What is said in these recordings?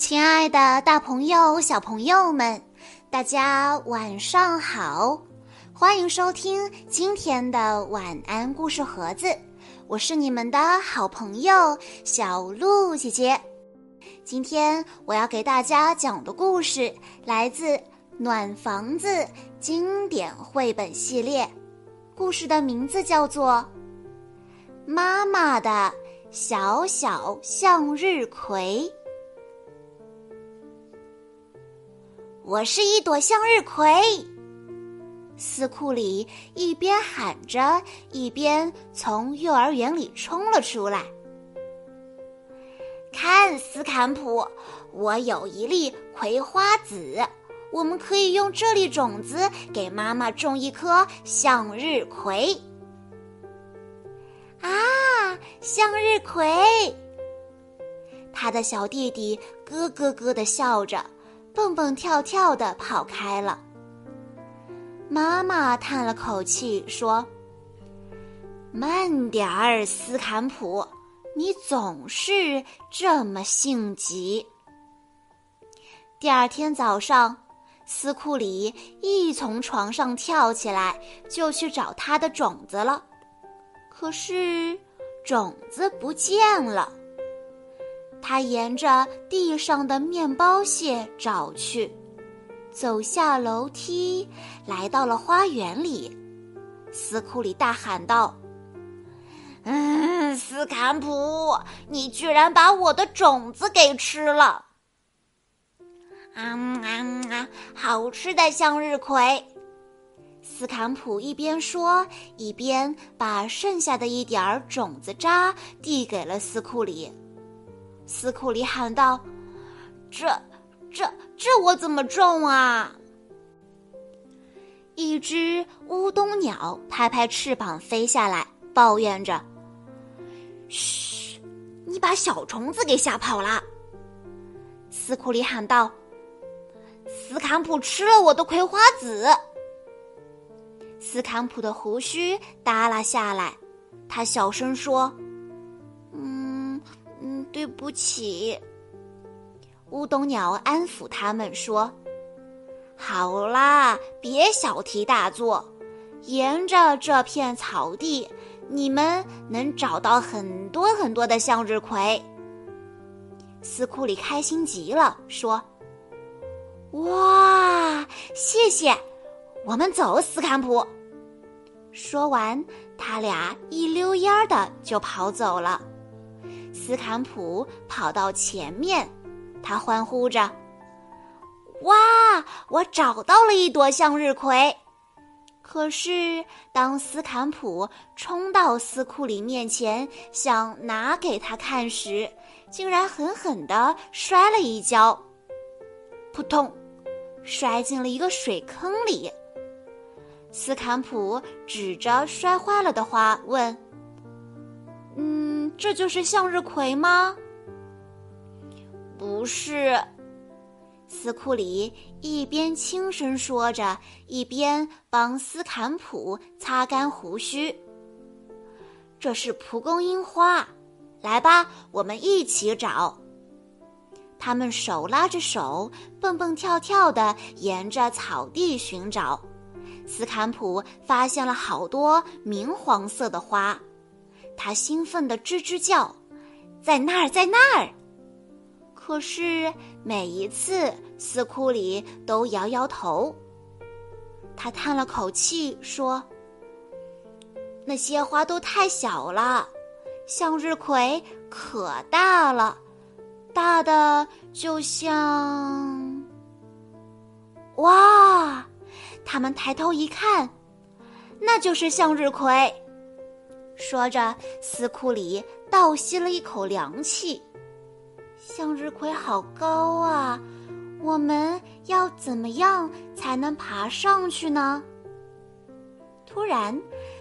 亲爱的，大朋友、小朋友们，大家晚上好！欢迎收听今天的晚安故事盒子，我是你们的好朋友小鹿姐姐。今天我要给大家讲的故事来自《暖房子》经典绘本系列，故事的名字叫做《妈妈的小小向日葵》。我是一朵向日葵。斯库里一边喊着，一边从幼儿园里冲了出来。看，斯坎普，我有一粒葵花籽，我们可以用这粒种子给妈妈种一棵向日葵。啊，向日葵！他的小弟弟咯咯咯的笑着。蹦蹦跳跳的跑开了。妈妈叹了口气说：“慢点儿，斯坎普，你总是这么性急。”第二天早上，斯库里一从床上跳起来，就去找他的种子了。可是，种子不见了。他沿着地上的面包屑找去，走下楼梯，来到了花园里。斯库里大喊道：“嗯，斯坎普，你居然把我的种子给吃了！”啊啊啊！好吃的向日葵！斯坎普一边说，一边把剩下的一点儿种子渣递给了斯库里。斯库里喊道：“这、这、这我怎么种啊？”一只乌冬鸟拍拍翅膀飞下来，抱怨着：“嘘，你把小虫子给吓跑了。”斯库里喊道：“斯坎普吃了我的葵花籽。”斯坎普的胡须耷拉下来，他小声说。对不起，乌冬鸟安抚他们说：“好啦，别小题大做。沿着这片草地，你们能找到很多很多的向日葵。”斯库里开心极了，说：“哇，谢谢！我们走，斯坎普。”说完，他俩一溜烟儿的就跑走了。斯坎普跑到前面，他欢呼着：“哇，我找到了一朵向日葵！”可是，当斯坎普冲到斯库里面前想拿给他看时，竟然狠狠地摔了一跤，扑通，摔进了一个水坑里。斯坎普指着摔坏了的花问。这就是向日葵吗？不是，斯库里一边轻声说着，一边帮斯坎普擦干胡须。这是蒲公英花，来吧，我们一起找。他们手拉着手，蹦蹦跳跳的沿着草地寻找。斯坎普发现了好多明黄色的花。他兴奋地吱吱叫，在那儿，在那儿。可是每一次，斯库里都摇摇头。他叹了口气说：“那些花都太小了，向日葵可大了，大的就像……哇！”他们抬头一看，那就是向日葵。说着，斯库里倒吸了一口凉气。向日葵好高啊，我们要怎么样才能爬上去呢？突然，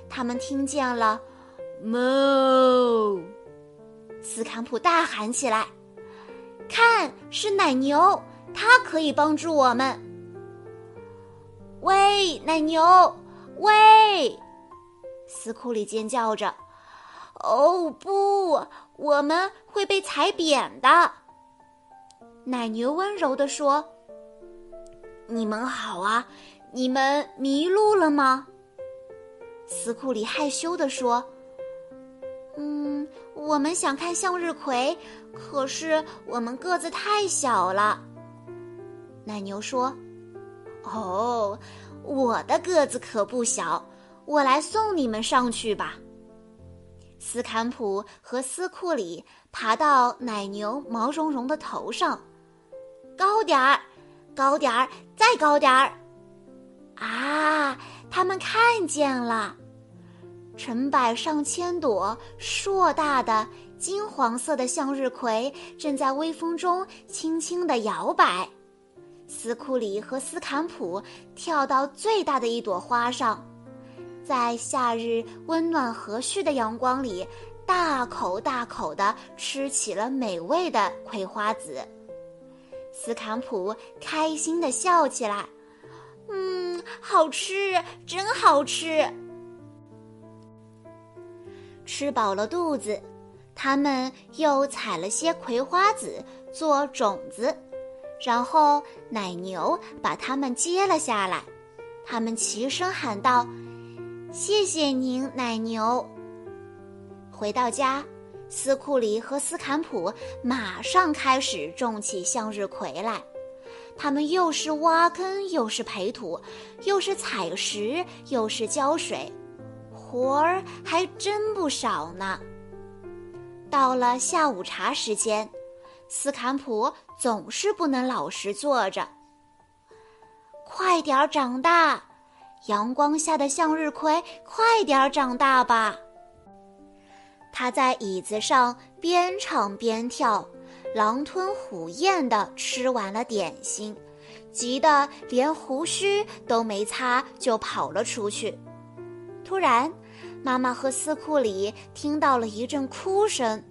他们听见了“哞”，斯坎普大喊起来：“看，是奶牛，它可以帮助我们！”喂，奶牛，喂！斯库里尖叫着：“哦不，我们会被踩扁的！”奶牛温柔地说：“你们好啊，你们迷路了吗？”斯库里害羞地说：“嗯，我们想看向日葵，可是我们个子太小了。”奶牛说：“哦，我的个子可不小，我来送你们上去吧。”斯坎普和斯库里爬到奶牛毛茸茸的头上，高点儿，高点儿，再高点儿！啊，他们看见了，成百上千朵硕大的金黄色的向日葵正在微风中轻轻地摇摆。斯库里和斯坎普跳到最大的一朵花上。在夏日温暖和煦的阳光里，大口大口地吃起了美味的葵花籽。斯坎普开心地笑起来：“嗯，好吃，真好吃！”吃饱了肚子，他们又采了些葵花籽做种子，然后奶牛把它们接了下来。他们齐声喊道。谢谢您，奶牛。回到家，斯库里和斯坎普马上开始种起向日葵来。他们又是挖坑，又是培土，又是采石，又是浇水，活儿还真不少呢。到了下午茶时间，斯坎普总是不能老实坐着。快点儿长大！阳光下的向日葵，快点长大吧！他在椅子上边唱边跳，狼吞虎咽地吃完了点心，急得连胡须都没擦就跑了出去。突然，妈妈和斯库里听到了一阵哭声，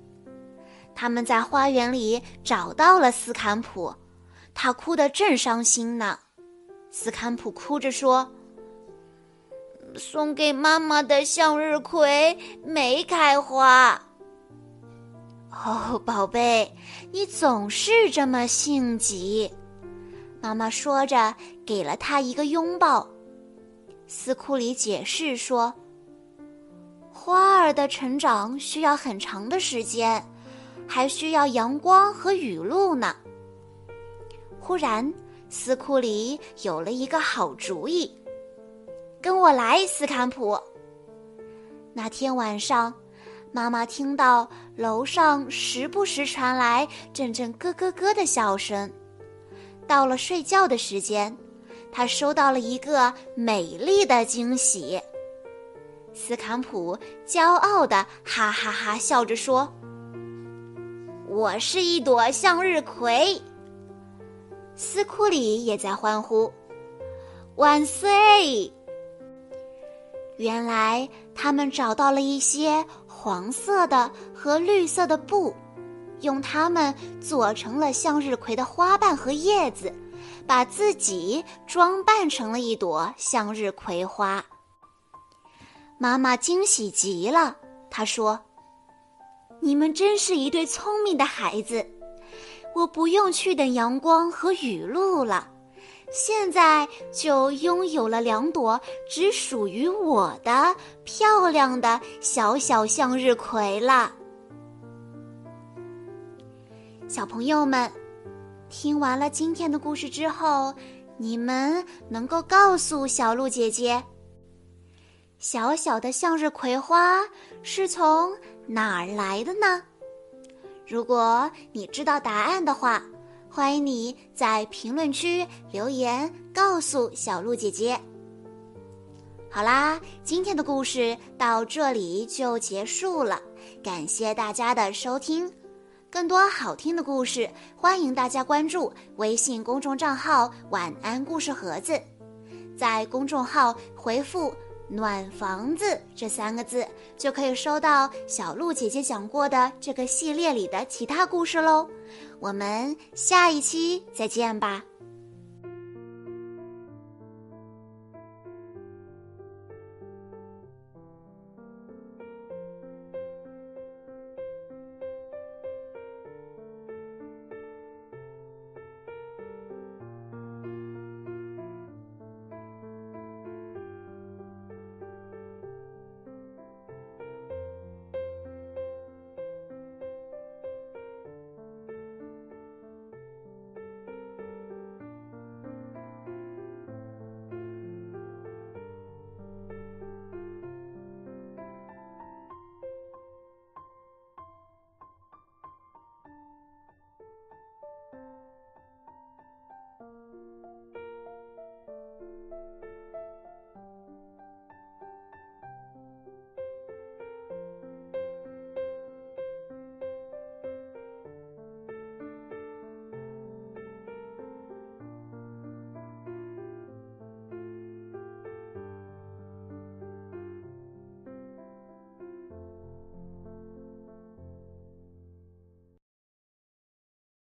他们在花园里找到了斯坎普，他哭得正伤心呢。斯坎普哭着说。送给妈妈的向日葵没开花。哦，宝贝，你总是这么性急。妈妈说着，给了他一个拥抱。斯库里解释说：“花儿的成长需要很长的时间，还需要阳光和雨露呢。”忽然，斯库里有了一个好主意。跟我来，斯坎普。那天晚上，妈妈听到楼上时不时传来阵阵咯咯咯的笑声。到了睡觉的时间，她收到了一个美丽的惊喜。斯坎普骄傲的哈哈哈笑着说：“我是一朵向日葵。”斯库里也在欢呼：“万岁！”原来他们找到了一些黄色的和绿色的布，用它们做成了向日葵的花瓣和叶子，把自己装扮成了一朵向日葵花。妈妈惊喜极了，她说：“你们真是一对聪明的孩子，我不用去等阳光和雨露了。”现在就拥有了两朵只属于我的漂亮的小小向日葵了。小朋友们，听完了今天的故事之后，你们能够告诉小鹿姐姐，小小的向日葵花是从哪儿来的呢？如果你知道答案的话。欢迎你在评论区留言告诉小鹿姐姐。好啦，今天的故事到这里就结束了，感谢大家的收听。更多好听的故事，欢迎大家关注微信公众账号“晚安故事盒子”，在公众号回复。暖房子这三个字，就可以收到小鹿姐姐讲过的这个系列里的其他故事喽。我们下一期再见吧。